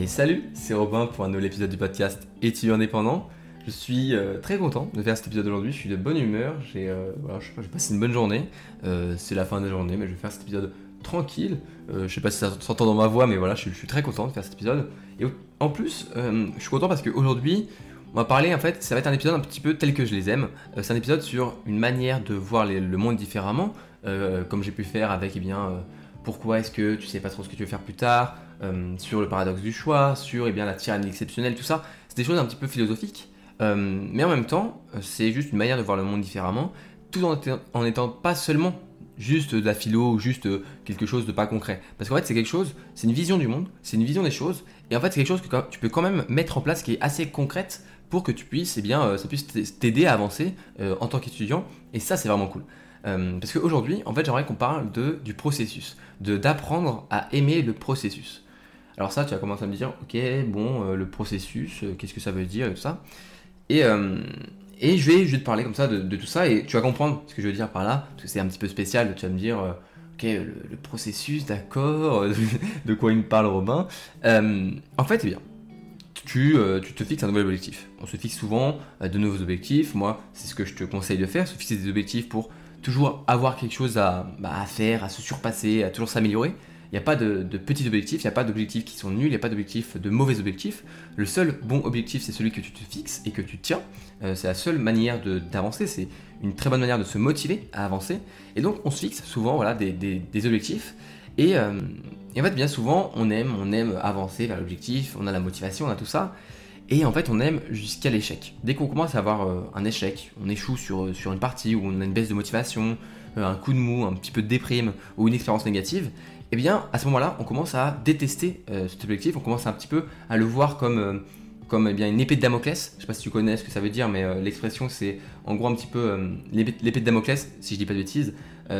Et salut, c'est Robin pour un nouvel épisode du podcast Étudiant indépendant. Je suis euh, très content de faire cet épisode aujourd'hui, je suis de bonne humeur, j'ai euh, passé une bonne journée, euh, c'est la fin de la journée, mais je vais faire cet épisode tranquille. je sais pas si ça s'entend dans ma voix, mais voilà, je, suis très content de faire cet épisode. Et en plus, je suis content parce qu'aujourd'hui, on va parler, en fait, ça va être un épisode un petit peu tel que je les aime. c'est un épisode sur une manière de voir le monde différemment, comme j'ai pu faire avec, eh bien, pourquoi est-ce que tu sais pas trop ce que tu veux faire plus tard, sur le paradoxe du choix, sur eh bien, la tyrannie exceptionnelle, tout ça. C'est des choses un petit peu philosophiques. Euh, mais en même temps, euh, c'est juste une manière de voir le monde différemment, tout en, étant pas seulement juste de la philo ou juste euh, quelque chose de pas concret. Parce qu'en fait, c'est quelque chose, c'est une vision du monde, c'est une vision des choses, et en fait, c'est quelque chose que tu peux quand même mettre en place qui est assez concrète pour que tu puisses, eh bien, ça puisse t'aider à avancer en tant qu'étudiant, et ça, c'est vraiment cool. parce qu'aujourd'hui, en fait, j'aimerais qu'on parle de, du processus, de d'apprendre à aimer le processus. Alors ça, tu vas commencer à me dire, ok, bon, le processus, qu'est-ce que ça veut dire et tout ça. Euh, et, je, vais, te parler comme ça de, tout ça et tu vas comprendre ce que je veux dire par là, parce que c'est un petit peu spécial, tu vas me dire, euh, ok, le, processus, d'accord, de quoi il me parle Robin. Euh, en fait, eh bien, tu, tu, te fixes un nouvel objectif. On se fixe souvent de nouveaux objectifs. Moi, c'est ce que je te conseille de faire, se fixer des objectifs pour toujours avoir quelque chose à, bah, à faire, à se surpasser, à toujours s'améliorer. Il n'y a pas de, petits objectifs, il n'y a pas d'objectifs qui sont nuls, il n'y a pas d'objectifs de mauvais objectifs. Le seul bon objectif, c'est celui que tu te fixes et que tu tiens. Euh, c'est la seule manière d'avancer, c'est une très bonne manière de se motiver à avancer. Et donc, on se fixe souvent voilà, des, objectifs. Euh, et, en fait, bien souvent, on aime, on aime avancer vers l'objectif, on a la motivation, on a tout ça. Et en fait, on aime jusqu'à l'échec. Dès qu'on commence à avoir euh, un échec, on échoue sur, sur une partie où on a une baisse de motivation, un coup de mou, un petit peu de déprime ou une expérience négative, eh bien, à ce moment-là, on commence à détester euh, cet objectif, on commence un petit peu à le voir comme, euh, eh bien, une épée de Damoclès. Je ne sais pas si tu connais ce que ça veut dire, mais euh, l'expression, c'est en gros un petit peu l'épée de Damoclès, si je dis pas de bêtises.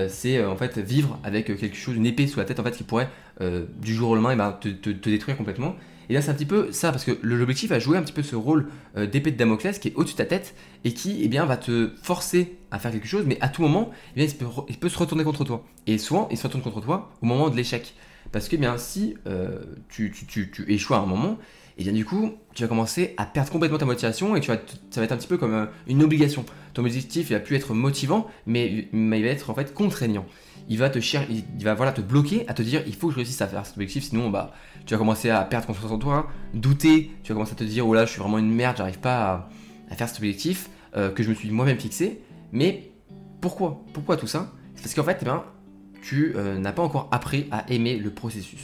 c'est en fait vivre avec quelque chose, une épée sous la tête en fait qui pourrait du jour au lendemain eh ben, te, détruire complètement. Et là, c'est un petit peu ça, parce que l'objectif a joué un petit peu ce rôle euh, d'épée de Damoclès qui est au-dessus de ta tête et qui eh bien, va te forcer à faire quelque chose, mais à tout moment, eh il, peut, se retourner contre toi. Et souvent, il se retourne contre toi au moment de l'échec. Parce que eh bien, si euh, tu, tu, échoues à un moment, et bien du coup, tu vas commencer à perdre complètement ta motivation et tu ça va être un petit peu comme euh, une obligation. Ton objectif, il va plus être motivant, mais, mais il va être en fait contraignant il va te il va voilà te bloquer, à te dire il faut que je réussisse à faire cet objectif, sinon bah tu vas commencer à perdre confiance en toi, douter, tu vas commencer à te dire oh là je suis vraiment une merde, j'arrive pas à, faire cet objectif euh, que je me suis moi-même fixé. Mais pourquoi? Pourquoi tout ça? C'est parce qu'en fait, eh ben, tu euh, n'as pas encore appris à aimer le processus.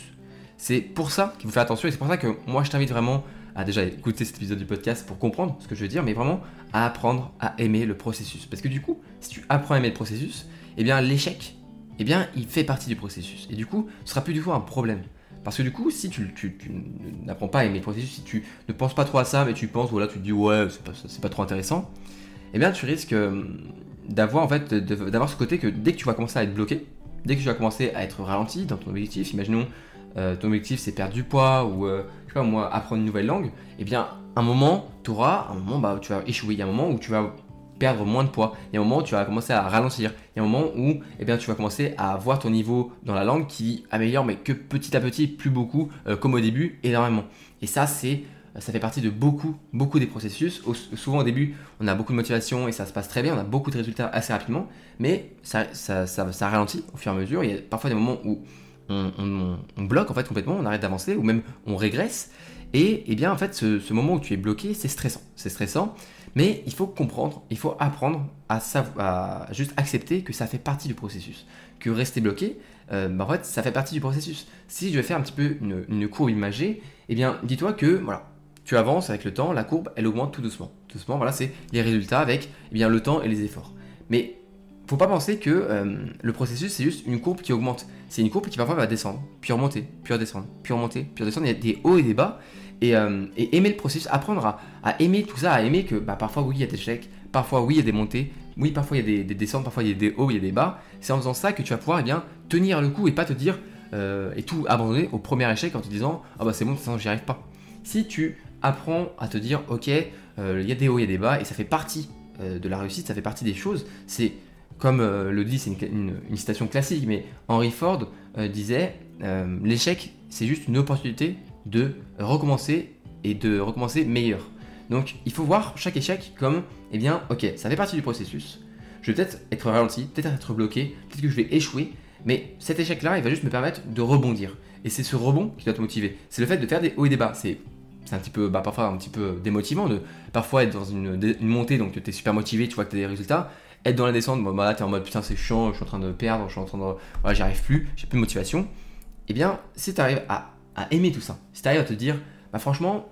C'est pour ça qu'il faut faire attention et c'est pour ça que moi je t'invite vraiment à déjà écouter cet épisode du podcast pour comprendre ce que je veux dire, mais vraiment à apprendre à aimer le processus. Parce que du coup, si tu apprends à aimer le processus, eh bien l'échec, eh bien, il fait partie du processus. Et du coup, ce sera plus du tout un problème. Parce que du coup, si tu, n'apprends pas à aimer le processus, si tu ne penses pas trop à ça, mais tu penses, voilà, tu te dis, ouais, c'est pas, pas trop intéressant, eh bien, tu risques euh, d'avoir, en fait, d'avoir ce côté que dès que tu vas commencer à être bloqué, dès que tu vas commencer à être ralenti dans ton objectif, imaginons, euh, ton objectif c'est perdre du poids ou, euh, je sais pas moi, apprendre une nouvelle langue, eh bien, un moment, tu auras un moment bah, tu vas échouer, il y a un moment où tu vas perdre moins de poids. Il y a un moment où tu vas commencer à ralentir. Il y a un moment où eh bien, tu vas commencer à voir ton niveau dans la langue qui améliore, mais que petit à petit, plus beaucoup, euh, comme au début, énormément. Et ça, c'est ça fait partie de beaucoup, beaucoup des processus. souvent au début, on a beaucoup de motivation et ça se passe très bien, on a beaucoup de résultats assez rapidement, mais ça, ça, ça, ralentit au fur et à mesure. Il y a parfois des moments où on, bloque en fait complètement, on arrête d'avancer ou même on régresse. Et, et eh bien en fait, ce moment où tu es bloqué, c'est stressant. C'est stressant mais il faut comprendre, il faut apprendre à, juste accepter que ça fait partie du processus. Que rester bloqué, euh, bah, en fait, ça fait partie du processus. Si je vais faire un petit peu une, courbe imagée, eh bien, dis-toi que voilà, tu avances avec le temps, la courbe, elle augmente tout doucement. Doucement, voilà, c'est les résultats avec eh bien, le temps et les efforts. Mais faut pas penser que euh, le processus, c'est juste une courbe qui augmente. C'est une courbe qui parfois va descendre, puis remonter, puis redescendre, puis remonter, puis redescendre. Il y a des hauts et des bas. Euh, et, aimer le processus, apprendre à, aimer tout ça, à aimer que bah, parfois oui il y a des échecs, parfois oui il y a des montées, oui parfois il y a des, descentes, parfois il y a des hauts, il y a des bas. C'est en faisant ça que tu vas pouvoir eh bien, tenir le coup et pas te dire euh, et tout abandonner au premier échec en te disant ah bah c'est bon, de j'y arrive pas. Si tu apprends à te dire ok euh, il y a des hauts, il y a des bas et ça fait partie de la réussite, ça fait partie des choses, c'est comme le dit, c'est une, citation classique, mais Henry Ford disait l'échec c'est juste une opportunité de recommencer et de recommencer meilleur. Donc il faut voir chaque échec comme, eh bien, ok, ça fait partie du processus. Je vais peut-être être ralenti, peut-être être bloqué, peut-être que je vais échouer, mais cet échec-là, il va juste me permettre de rebondir. Et c'est ce rebond qui doit te motiver. C'est le fait de faire des hauts et des bas. C'est un petit peu, bah, parfois un petit peu démotivant de parfois être dans une, montée, donc tu es super motivé, tu vois que tu as des résultats. Être dans la descente, bon, bah, là tu es en mode putain, c'est chiant, je suis en train de perdre, je suis en train de. Voilà, j'y arrive plus, j'ai plus de motivation. Eh bien, si tu arrives à, à, aimer tout ça, si tu arrives à te dire, bah, franchement,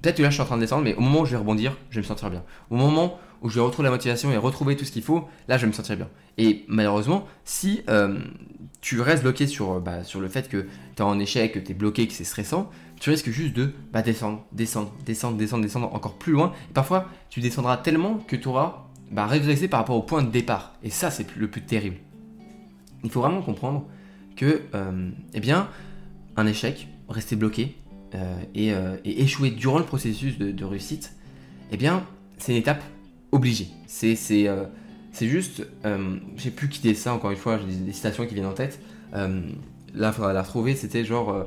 peut-être que là je suis en train de descendre, mais au moment où je vais rebondir, je vais me sentir bien. Au moment où je vais retrouver la motivation et retrouver tout ce qu'il faut, là je vais me sentir bien. Et malheureusement, si euh, tu restes bloqué sur, euh, bah, sur le fait que tu es en échec, que tu es bloqué, que c'est stressant, tu risques juste de bah, descendre, descendre, descendre, descendre, descendre encore plus loin. Et parfois, tu descendras tellement que tu auras bah, régressé par rapport au point de départ. Et ça, c'est le plus terrible. Il faut vraiment comprendre que, euh, eh bien, un échec, rester bloqué et, échouer durant le processus de, de réussite, eh bien, c'est une étape obligé. C'est euh, juste, euh, sais plus qui dit ça encore une fois, j'ai des, citations qui viennent en tête. Euh, là, il faudra la retrouver. C'était genre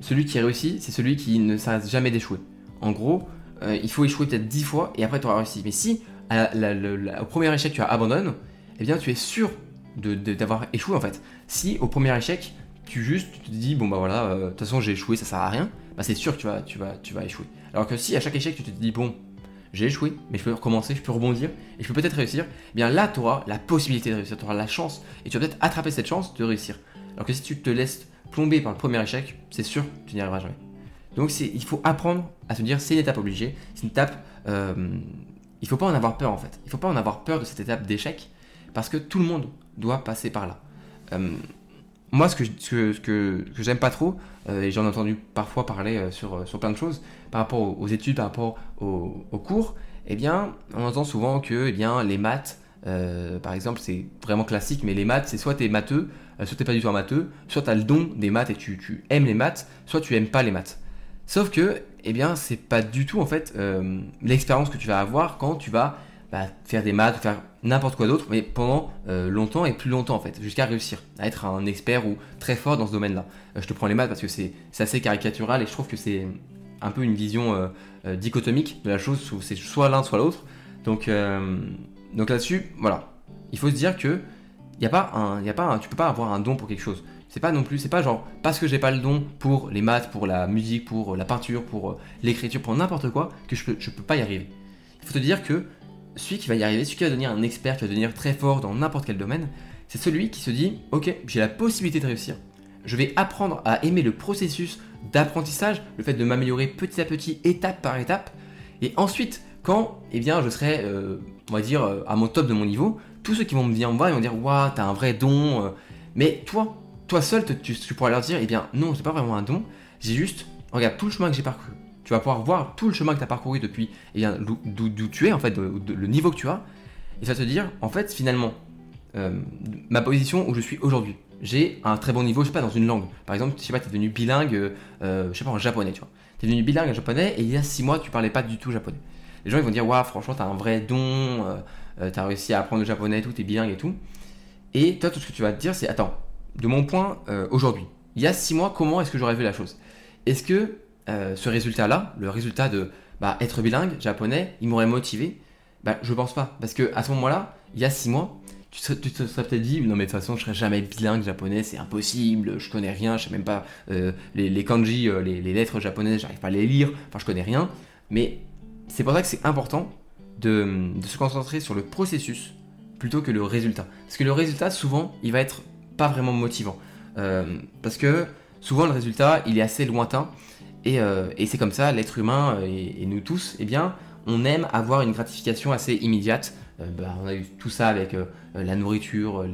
celui qui réussit, c'est celui qui ne s'arrête jamais d'échouer. En gros, il faut échouer peut-être 10 fois et après tu auras réussi. Mais si au premier échec tu abandonnes, eh bien tu es sûr d'avoir échoué en fait. Si au premier échec tu juste tu te dis bon bah voilà, de toute façon j'ai échoué, ça sert à rien, bah c'est sûr que tu vas, tu, vas, tu vas échouer. Alors que si à chaque échec tu te dis bon j'ai échoué, mais je peux recommencer, je peux rebondir, et je peux peut-être réussir, eh bien là, tu auras la possibilité de réussir, tu auras la chance, et tu vas peut-être attraper cette chance de réussir. Alors que si tu te laisses plomber par le premier échec, c'est sûr, tu n'y arriveras jamais. Donc il faut apprendre à se dire, c'est une étape obligée, c'est une étape... Euh, il faut pas en avoir peur en fait. Il faut pas en avoir peur de cette étape d'échec, parce que tout le monde doit passer par là. Euh, moi, ce que, ce que, j'aime pas trop, euh, et j'en ai entendu parfois parler euh, sur, sur plein de choses, par rapport aux, études, par rapport aux, cours, eh bien, on entend souvent que eh bien, les maths, euh, par exemple, c'est vraiment classique, mais les maths, c'est soit tu es matheux, soit tu pas du tout un matheux, soit tu as le don des maths et tu, tu, aimes les maths, soit tu aimes pas les maths. Sauf que, eh bien, c'est pas du tout en fait l'expérience que tu vas avoir quand tu vas bah, faire des maths, faire n'importe quoi d'autre, mais pendant euh, longtemps et plus longtemps en fait, jusqu'à réussir à être un expert ou très fort dans ce domaine-là. Euh, je te prends les maths parce que c'est assez caricatural et je trouve que c'est un peu une vision euh, dichotomique de la chose c'est soit l'un soit l'autre. Donc, donc là-dessus, voilà, il faut se dire que y a pas un, y a pas tu peux pas avoir un don pour quelque chose. C'est pas non plus, c'est pas genre parce que j'ai pas le don pour les maths, pour la musique, pour la peinture, pour l'écriture, pour n'importe quoi que je peux, je peux pas y arriver. Il faut te dire que celui qui va y arriver, celui qui va devenir un expert, qui va devenir très fort dans n'importe quel domaine, c'est celui qui se dit Ok, j'ai la possibilité de réussir. Je vais apprendre à aimer le processus d'apprentissage, le fait de m'améliorer petit à petit, étape par étape. Et ensuite, quand eh bien, je serai, euh, on va dire, euh, à mon top de mon niveau, tous ceux qui vont me venir en bas, ils vont dire Waouh, t'as un vrai don. Euh. Mais toi, toi seul, tu, tu pourras leur dire Eh bien, non, c'est pas vraiment un don. J'ai juste, regarde tout le chemin que j'ai parcouru tu vas pouvoir voir tout le chemin que tu as parcouru depuis et d'où tu es, en fait, le niveau que tu as. Et ça te dire, en fait, finalement, euh, ma position où je suis aujourd'hui. J'ai un très bon niveau, je sais pas, dans une langue. Par exemple, je sais pas, tu es devenu bilingue, euh, je sais pas, en japonais, tu vois. Tu es devenu bilingue en japonais et il y a 6 mois, tu parlais pas du tout japonais. Les gens, ils vont dire, waouh, franchement, tu as un vrai don, euh, tu as réussi à apprendre le japonais tout, tu es bilingue et tout. Et toi, tout ce que tu vas te dire, c'est, attends, de mon point, aujourd'hui, il y a 6 mois, comment est-ce que j'aurais vu la chose? Est-ce que euh, ce résultat-là, le résultat de bah, être bilingue japonais, il m'aurait motivé bah, Je pense pas. Parce que à ce moment-là, il y a six mois, tu te, serais peut-être dit non mais de toute façon je serais jamais bilingue japonais, c'est impossible, je connais rien, je sais même pas euh, les, kanji, euh, les, lettres japonaises, j'arrive pas à les lire, enfin je connais rien. Mais c'est pour ça que c'est important de, de, se concentrer sur le processus plutôt que le résultat. Parce que le résultat souvent il va être pas vraiment motivant. parce que souvent le résultat il est assez lointain euh, et, c'est comme ça, l'être humain euh, et, nous tous, eh bien, on aime avoir une gratification assez immédiate. Euh, bah, on a eu tout ça avec la nourriture,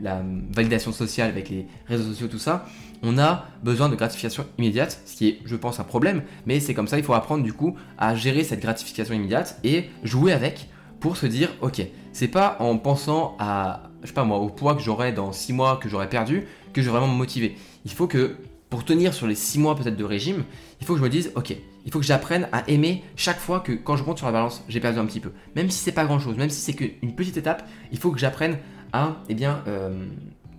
la validation sociale avec les réseaux sociaux, tout ça. On a besoin de gratification immédiate, ce qui est, je pense, un problème, mais c'est comme ça, il faut apprendre du coup à gérer cette gratification immédiate et jouer avec pour se dire, ok, c'est pas en pensant à, je sais pas moi, au poids que j'aurai dans 6 mois, que j'aurai perdu, que je vais vraiment me motiver. Il faut que pour tenir sur les 6 mois peut-être de régime, il faut que je me dise, ok, il faut que j'apprenne à aimer chaque fois que quand je monte sur la balance, j'ai perdu un petit peu. Même si c'est pas grand-chose, même si c'est qu'une petite étape, il faut que j'apprenne à eh bien, euh,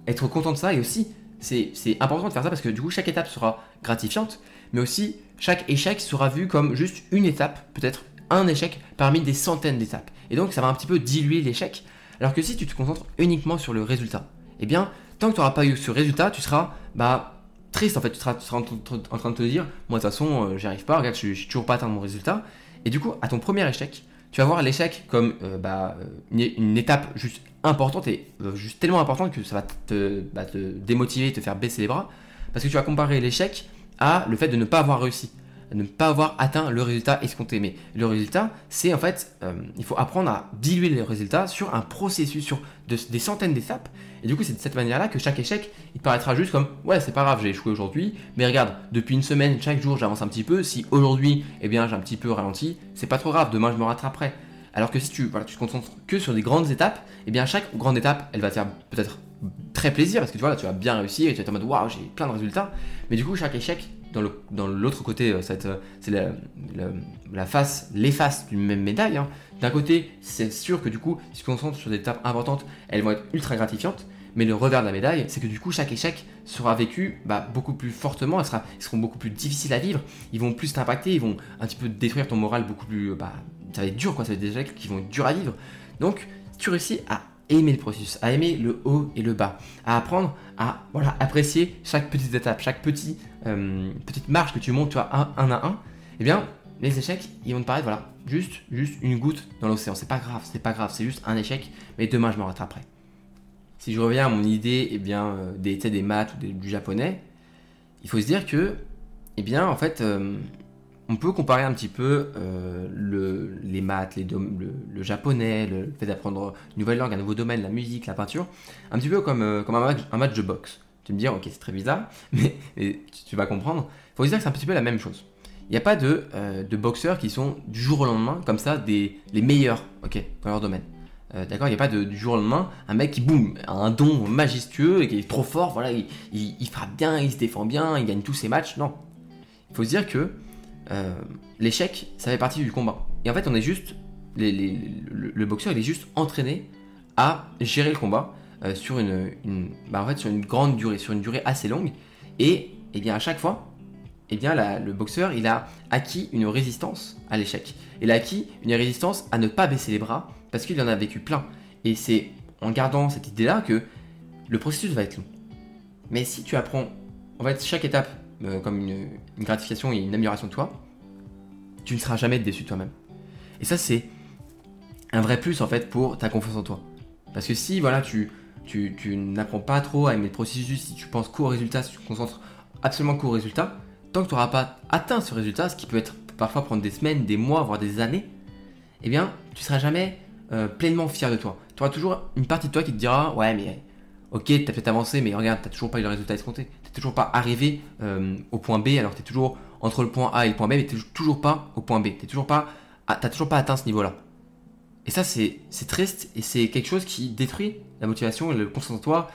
être content de ça et aussi c'est important de faire ça parce que du coup, chaque étape sera gratifiante, mais aussi chaque échec sera vu comme juste une étape, peut-être un échec parmi des centaines d'étapes. Et donc, ça va un petit peu diluer l'échec. Alors que si tu te concentres uniquement sur le résultat, eh bien, tant que tu n'auras pas eu ce résultat, tu seras bah, triste en fait. Tu seras, en, train de te dire, moi de toute façon, euh, j'y arrive pas, regarde, je n'ai toujours pas atteint mon résultat. Et du coup, à ton premier échec, tu vas voir l'échec comme euh, bah, une, étape juste importante et euh, juste tellement importante que ça va te, bah, te démotiver, te faire baisser les bras. Parce que tu vas comparer l'échec à le fait de ne pas avoir réussi ne pas avoir atteint le résultat escompté. Mais le résultat, c'est en fait, euh, il faut apprendre à diluer le résultat sur un processus, sur des centaines d'étapes. Et du coup, c'est de cette manière-là que chaque échec, il paraîtra juste comme, ouais, c'est pas grave, j'ai échoué aujourd'hui, mais regarde, depuis une semaine, chaque jour, j'avance un petit peu. Si aujourd'hui, eh bien, j'ai un petit peu ralenti, c'est pas trop grave, demain, je me rattraperai. Alors que si tu, voilà, tu te concentres que sur des grandes étapes, eh bien, chaque grande étape, elle va te faire peut-être très plaisir parce que tu vois, là, tu vas bien réussir et tu être en mode, waouh, j'ai plein de résultats. Mais du coup, chaque échec, dans l'autre côté, euh, euh, c'est la, face, les faces d'une même médaille. Hein. D'un côté, c'est sûr que du coup, si tu te concentres sur des étapes importantes, elles vont être ultra gratifiantes. Mais le revers de la médaille, c'est que du coup, chaque échec sera vécu bah, beaucoup plus fortement, sera, ils seront beaucoup plus difficiles à vivre, ils vont plus t'impacter, ils vont un petit peu détruire ton moral beaucoup plus. Bah, ça va être dur, quoi, ça va être des échecs qui vont être durs à vivre. Donc, tu réussis à aimer le processus, à aimer le haut et le bas, à apprendre à voilà, apprécier chaque petite étape, chaque petit, euh, petite marche que tu montes tu un, à un, eh bien, les échecs, ils vont te paraître, voilà, juste, juste une goutte dans l'océan. C'est pas grave, c'est pas grave, c'est juste un échec, mais demain je me rattraperai. Si je reviens à mon idée, eh bien, euh, des, des maths ou du japonais, il faut se dire que, eh bien, en fait, euh, on peut comparer un petit peu euh, le, les maths, le, japonais, le fait d'apprendre une nouvelle langue, un nouveau domaine, la musique, la peinture, un petit peu comme, euh, un, match, de boxe. Tu me dis, ok, c'est très bizarre, mais, tu, vas comprendre. Il faut dire que c'est un petit peu la même chose. Il n'y a pas de, euh, de, boxeurs qui sont du jour au lendemain, comme ça, les meilleurs ok, dans leur domaine. D'accord Il n'y a pas du jour au lendemain un mec qui, boum, a un don majestueux et qui est trop fort, voilà, il, il frappe bien, il se défend bien, il gagne tous ses matchs. Non. Il faut se dire que euh, l'échec, ça fait partie du combat. Et en fait, on est juste, le, boxeur, il est juste entraîné à gérer le combat euh, sur une, bah, en fait, sur une grande durée, sur une durée assez longue. Et, et eh bien à chaque fois, et eh bien le boxeur, il a acquis une résistance à l'échec. Il a acquis une résistance à ne pas baisser les bras parce qu'il en a vécu plein. Et c'est en gardant cette idée-là que le processus va être long. Mais si tu apprends, en fait, chaque étape euh, comme une, gratification et une amélioration de toi, tu ne seras jamais déçu toi-même. Et ça, c'est un vrai plus en fait pour ta confiance en toi. Parce que si voilà, tu, tu, n'apprends pas trop à aimer le processus, si tu penses qu'au résultat, si tu te concentres absolument qu'au résultat, tant que tu n'auras pas atteint ce résultat, ce qui peut être parfois prendre des semaines, des mois, voire des années, eh bien, tu seras jamais euh, pleinement fier de toi. Tu auras toujours une partie de toi qui te dira Ouais, mais ok, tu as peut-être avancé, mais regarde, tu n'as toujours pas eu le résultat escompté toujours pas arrivé euh, au point B alors tu es toujours entre le point A et le point B, mais tu toujours pas au point B. Tu toujours pas, t'as toujours pas atteint ce niveau-là. Et ça, c'est triste et c'est quelque chose qui détruit la motivation le toi,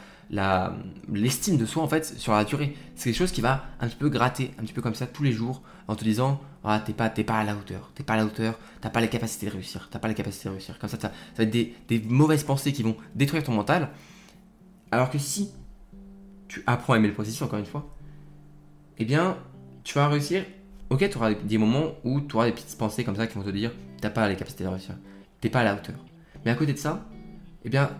l'estime de soi en fait sur la durée. C'est quelque chose qui va un petit peu gratter, un petit peu comme ça tous les jours en te disant ah, t'es pas, pas à la hauteur, t'es pas à la hauteur, t'as pas les capacités de réussir, t'as pas les capacités de réussir. Comme ça, ça va être des mauvaises pensées qui vont détruire ton mental. Alors que si tu apprends à aimer le processus, encore une fois, eh bien, tu vas réussir. Ok, tu auras des moments où tu auras des petites pensées comme ça qui vont te dire t'as pas les capacités de réussir, t'es pas à la hauteur. Mais à côté de ça, eh bien,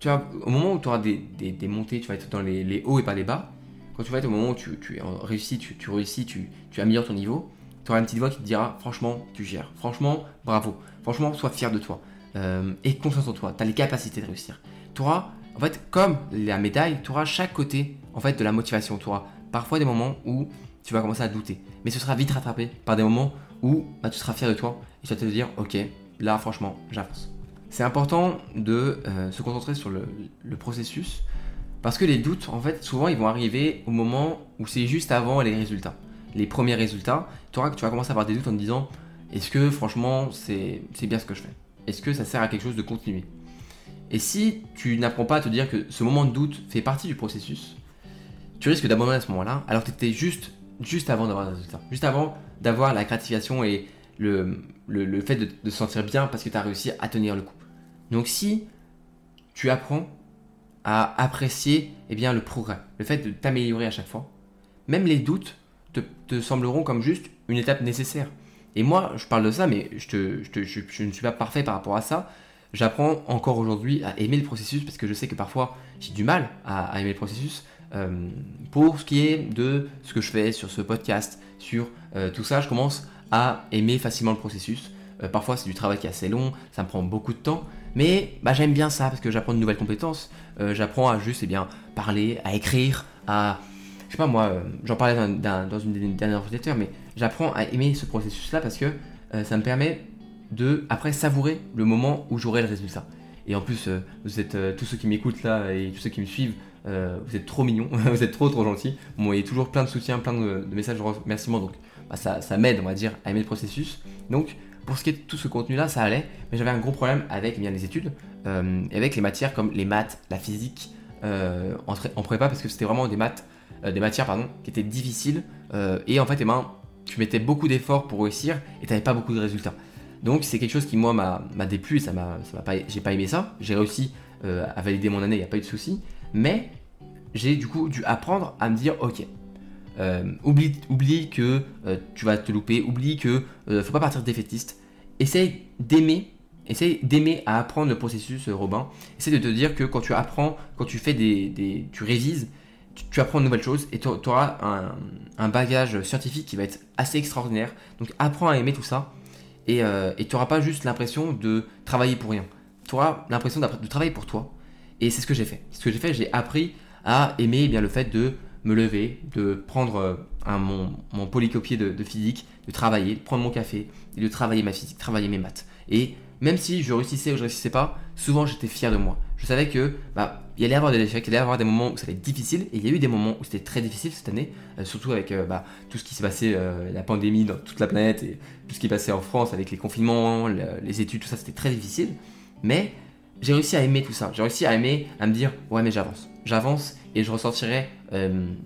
tu vas, au moment où tu auras des, des, montées, tu vas être dans les, hauts et pas les bas. Quand tu vas être au moment où tu, tu réussis, tu, tu réussis, tu, tu améliores ton niveau, tu auras une petite voix qui te dira franchement, tu gères. Franchement, bravo. Franchement, sois fier de toi. Euh, et confiance en toi. Tu as les capacités de réussir. Tu auras en fait, comme la médaille, tu auras chaque côté en fait, de la motivation. Tu auras parfois des moments où tu vas commencer à douter. Mais ce sera vite rattrapé par des moments où bah, tu seras fier de toi et tu vas te dire, ok, là franchement, j'avance. C'est important de euh, se concentrer sur le, processus parce que les doutes, en fait, souvent, ils vont arriver au moment où c'est juste avant les résultats. Les premiers résultats, tu, auras, tu vas commencer à avoir des doutes en te disant, est-ce que franchement, c'est bien ce que je fais? Est-ce que ça sert à quelque chose de continuer? Et si tu n'apprends pas à te dire que ce moment de doute fait partie du processus, tu risques d'abandonner à ce moment-là, alors que tu étais juste, juste avant d'avoir le résultat. Juste avant d'avoir la gratification et le, le, fait de, de, se sentir bien parce que tu as réussi à tenir le coup. Donc si tu apprends à apprécier eh bien, le progrès, le fait de t'améliorer à chaque fois. Même les doutes te, sembleront comme juste une étape nécessaire. Et moi, je parle de ça, mais je, je, ne suis pas parfait par rapport à ça. J'apprends encore aujourd'hui à aimer le processus parce que je sais que parfois j'ai du mal à, aimer le processus. Euh, pour ce qui est de ce que je fais sur ce podcast, sur euh, tout ça, je commence à aimer facilement le processus. Euh, parfois c'est du travail qui est assez long, ça me prend beaucoup de temps, mais bah, j'aime bien ça parce que j'apprends de nouvelles compétences. j'apprends à juste eh bien, parler, à écrire, à je sais pas moi, j'en parlais dans, une dernière newsletter, mais j'apprends à aimer ce processus-là parce que ça me permet de, après, savourer le moment où j'aurai le résultat. Et en plus, vous êtes tous ceux qui m'écoutent là et tous ceux qui me suivent, vous êtes trop mignons, vous êtes trop trop gentils. Bon, il y a toujours plein de soutien, plein de, messages de remerciements, donc bah, ça, ça m'aide, on va dire, à aimer le processus. Donc, pour ce qui est de tout ce contenu-là, ça allait, mais j'avais un gros problème avec eh bien, les études, et avec les matières comme les maths, la physique, en, en prépa, parce que c'était vraiment des maths euh, des matières pardon, qui étaient difficiles. Euh, et en fait, eh ben, tu mettais beaucoup d'efforts pour réussir et tu n'avais pas beaucoup de résultats. Donc c'est quelque chose qui moi m'a déplu ça m'a pas, j'ai pas aimé ça. J'ai réussi euh, à valider mon année, il n'y a pas eu de souci. Mais j'ai du coup dû apprendre à me dire ok, oublie, oublie que tu vas te louper, oublie que faut pas partir défaitiste. Essaye d'aimer, essaye d'aimer à apprendre le processus Robin. Essaye de te dire que quand tu apprends, quand tu fais des, des tu révises, tu, apprends de nouvelles choses et tu auras un, bagage scientifique qui va être assez extraordinaire. Donc apprends à aimer tout ça et euh, tu n'auras pas juste l'impression de travailler pour rien. Tu auras l'impression de travailler pour toi. Et c'est ce que j'ai fait. Ce que j'ai fait, j'ai appris à aimer eh bien, le fait de me lever, de prendre euh, mon, mon, polycopier de, physique, de travailler, de prendre mon café et de travailler ma physique, travailler mes maths. Et même si je réussissais ou je réussissais pas, souvent j'étais fier de moi. Je savais que bah, il y avoir des échecs, il allait avoir des moments où ça allait être difficile, et il y a eu des moments où c'était très difficile cette année, euh, surtout avec euh, bah, tout ce qui s'est passé, euh, la pandémie dans toute la planète, et tout ce qui est passé en France avec les confinements, les études, tout ça, c'était très difficile. Mais j'ai réussi à aimer tout ça, j'ai réussi à aimer, à me dire, ouais mais j'avance, j'avance, et je ressortirai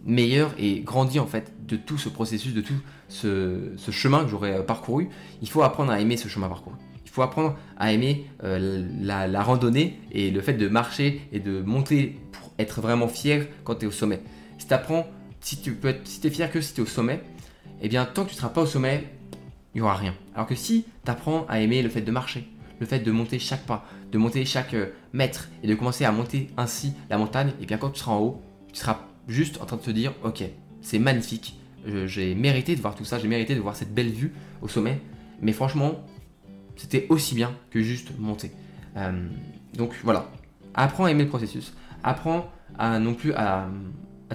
meilleur et grandi en fait de tout ce processus, de tout ce, chemin que j'aurais parcouru. Il faut apprendre à aimer ce chemin parcouru faut apprendre à aimer euh, la, randonnée et le fait de marcher et de monter pour être vraiment fier quand tu es au sommet. Si tu apprends, si tu peux si es fier que si tu es au sommet, eh bien tant que tu ne seras pas au sommet, il n'y aura rien. Alors que si tu apprends à aimer le fait de marcher, le fait de monter chaque pas, de monter chaque euh, mètre et de commencer à monter ainsi la montagne, et eh bien quand tu seras en haut, tu seras juste en train de te dire ok, c'est magnifique, j'ai mérité de voir tout ça, j'ai mérité de voir cette belle vue au sommet, mais franchement, c'était aussi bien que juste monter. Euh, donc voilà, apprends à aimer le processus. Apprends non plus à,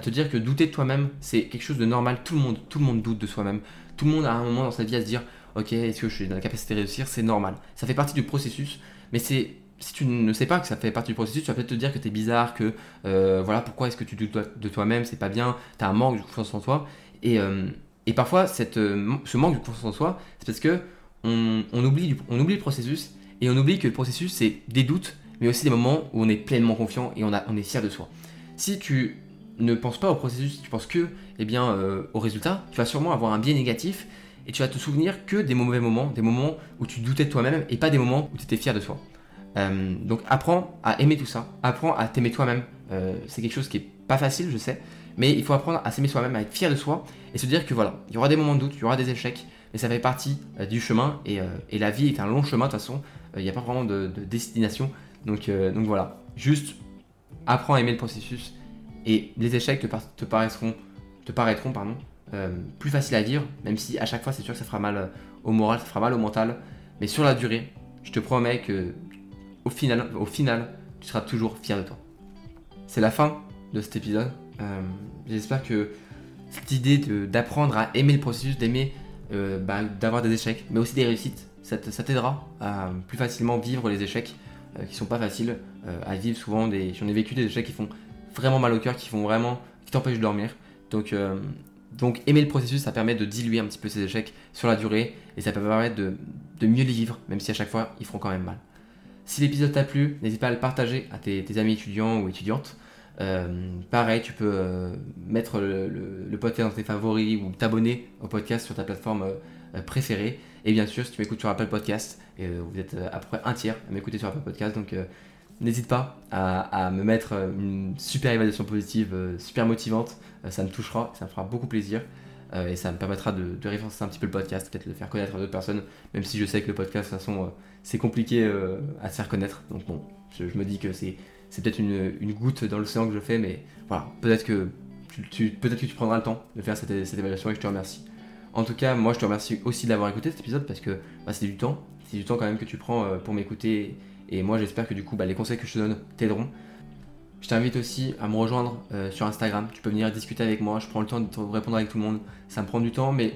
te dire que douter de toi-même, c'est quelque chose de normal. Tout le monde, tout le monde doute de soi-même. Tout le monde a un moment dans sa vie à se dire, ok, est-ce que je suis dans la capacité de réussir? C'est normal. Ça fait partie du processus. Mais c'est si tu ne sais pas que ça fait partie du processus, tu vas peut-être te dire que tu es bizarre, que euh, voilà, pourquoi est-ce que tu doutes de toi-même, c'est pas bien, tu as un manque de confiance en toi. Et, euh, et parfois, cette, ce manque de confiance en soi, c'est parce que on, oublie, on oublie le processus et on oublie que le processus, c'est des doutes, mais aussi des moments où on est pleinement confiant et on, a, on est fier de soi. Si tu ne penses pas au processus, tu penses que eh bien, euh, au résultat, tu vas sûrement avoir un biais négatif et tu vas te souvenir que des mauvais moments, des moments où tu doutais de toi-même et pas des moments où tu étais fier de toi. Euh, donc apprends à aimer tout ça, apprends à t'aimer toi-même. Euh, c'est quelque chose qui est pas facile, je sais, mais il faut apprendre à s'aimer soi-même, à être fier de soi et se dire que voilà, il y aura des moments de doute, il y aura des échecs, mais ça fait partie euh, du chemin et, et, la vie est un long chemin de toute façon. Il n'y a pas vraiment de, destination. Donc, donc voilà, juste apprends à aimer le processus et les échecs te, te paraîtront, te paraîtront pardon, plus faciles à vivre, même si à chaque fois c'est sûr que ça fera mal au moral, ça fera mal au mental, mais sur la durée, je te promets que au final, au final tu seras toujours fier de toi. C'est la fin de cet épisode. J'espère que cette idée d'apprendre à aimer le processus, d'aimer euh, bah, d'avoir des échecs, mais aussi des réussites. Ça t'aidera à plus facilement vivre les échecs euh, qui sont pas faciles euh, à vivre. Souvent, des, j'en ai vécu des échecs qui font vraiment mal au cœur, qui font vraiment, qui t'empêchent de dormir. Donc, donc aimer le processus, ça permet de diluer un petit peu ces échecs sur la durée et ça peut permettre de, mieux les vivre, même si à chaque fois ils feront quand même mal. Si l'épisode t'a plu, n'hésite pas à le partager à tes, tes amis étudiants ou étudiantes. Euh, pareil, tu peux euh, mettre le, podcast dans tes favoris ou t'abonner au podcast sur ta plateforme euh, préférée. Et bien sûr, si tu m'écoutes sur Apple Podcast, et vous êtes à peu près un tiers à m'écouter sur Apple Podcast, donc n'hésite pas à, me mettre une super évaluation positive, super motivante. Ça me touchera, ça me fera beaucoup plaisir. et ça me permettra de, de référencer un petit peu le podcast, peut-être le faire connaître à d'autres personnes, même si je sais que le podcast, de toute façon, c'est compliqué à se faire connaître. Donc bon, je, me dis que c'est, peut-être une, une, goutte dans l'océan que je fais, mais voilà, peut-être que tu, peut-être que tu prendras le temps de faire cette, cette, évaluation et je te remercie. En tout cas, moi je te remercie aussi d'avoir écouté cet épisode parce que bah, c'est du temps, c'est du temps quand même que tu prends euh, pour m'écouter et moi j'espère que du coup bah, les conseils que je te donne t'aideront. Je t'invite aussi à me rejoindre euh, sur Instagram, tu peux venir discuter avec moi, je prends le temps de répondre avec tout le monde, ça me prend du temps mais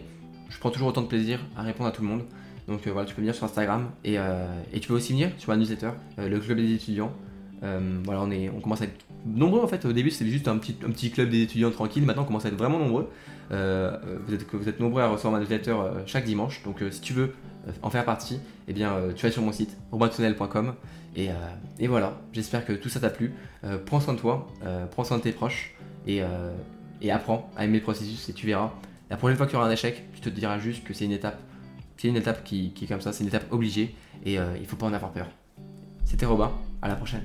je prends toujours autant de plaisir à répondre à tout le monde. Donc euh, voilà, tu peux venir sur Instagram et, et, tu peux aussi venir sur ma newsletter, le club des étudiants. voilà, on, est, on commence à être nombreux en fait. Au début, c'était juste un petit, un petit club d'étudiants tranquilles. Maintenant, on commence à être vraiment nombreux. Euh, vous, êtes, vous êtes nombreux à recevoir ma newsletter euh, chaque dimanche. Donc, euh, si tu veux en faire partie, eh bien, tu vas sur mon site robintunnel.com. Et, et, voilà, j'espère que tout ça t'a plu. prends soin de toi, prends soin de tes proches et, apprends à aimer le processus. Et tu verras, la prochaine fois qu'il y aura un échec, tu te diras juste que c'est une étape. C'est une étape qui, qui, est comme ça, c'est une étape obligée et il faut pas en avoir peur. C'était Robin, à la prochaine.